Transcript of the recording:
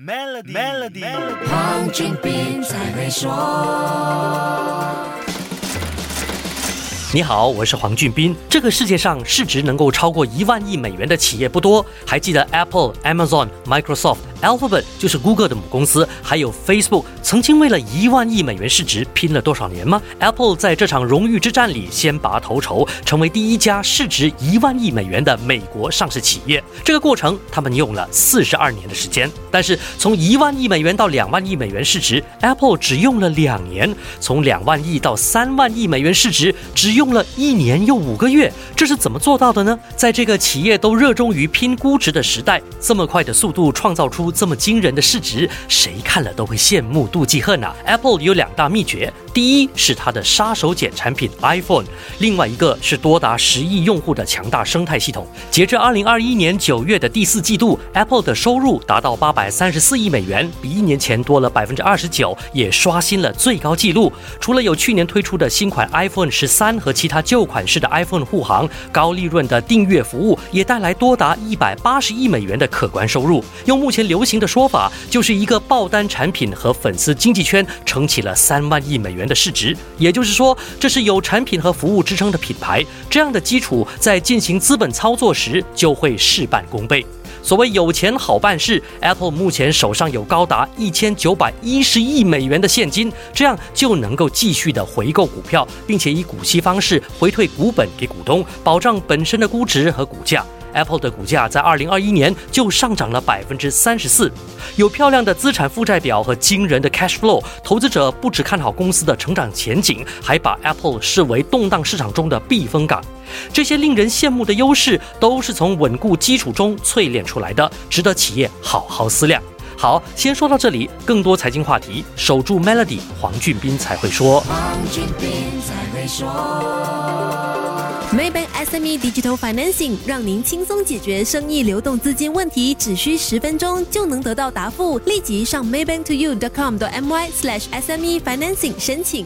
Melody，Melody，黄俊斌才会说。你好，我是黄俊斌。这个世界上市值能够超过一万亿美元的企业不多。还记得 Apple、Amazon、Microsoft、Alphabet 就是 Google 的母公司，还有 Facebook 曾经为了一万亿美元市值拼了多少年吗？Apple 在这场荣誉之战里先拔头筹，成为第一家市值一万亿美元的美国上市企业。这个过程他们用了四十二年的时间。但是从一万亿美元到两万亿美元市值，Apple 只用了两年；从两万亿到三万亿美元市值，只用了一年又五个月，这是怎么做到的呢？在这个企业都热衷于拼估值的时代，这么快的速度创造出这么惊人的市值，谁看了都会羡慕妒忌恨啊！Apple 有两大秘诀，第一是它的杀手锏产品 iPhone，另外一个是多达十亿用户的强大生态系统。截至二零二一年九月的第四季度，Apple 的收入达到八百三十四亿美元，比一年前多了百分之二十九，也刷新了最高纪录。除了有去年推出的新款 iPhone 十三和其他旧款式的 iPhone 护航，高利润的订阅服务也带来多达一百八十亿美元的可观收入。用目前流行的说法，就是一个爆单产品和粉丝经济圈撑起了三万亿美元的市值。也就是说，这是有产品和服务支撑的品牌，这样的基础在进行资本操作时就会事半功倍。所谓有钱好办事，Apple 目前手上有高达一千九百一十亿美元的现金，这样就能够继续的回购股票，并且以股息方式回退股本给股东，保障本身的估值和股价。Apple 的股价在二零二一年就上涨了百分之三十四，有漂亮的资产负债表和惊人的 cash flow，投资者不只看好公司的成长前景，还把 Apple 视为动荡市场中的避风港。这些令人羡慕的优势，都是从稳固基础中淬炼出来的，值得企业好好思量。好，先说到这里，更多财经话题，守住 Melody，黄俊斌才会说。黄俊斌才会说。SME Digital Financing 让您轻松解决生意流动资金问题，只需十分钟就能得到答复。立即上 maybanktoyou.com.my/sme financing 申请。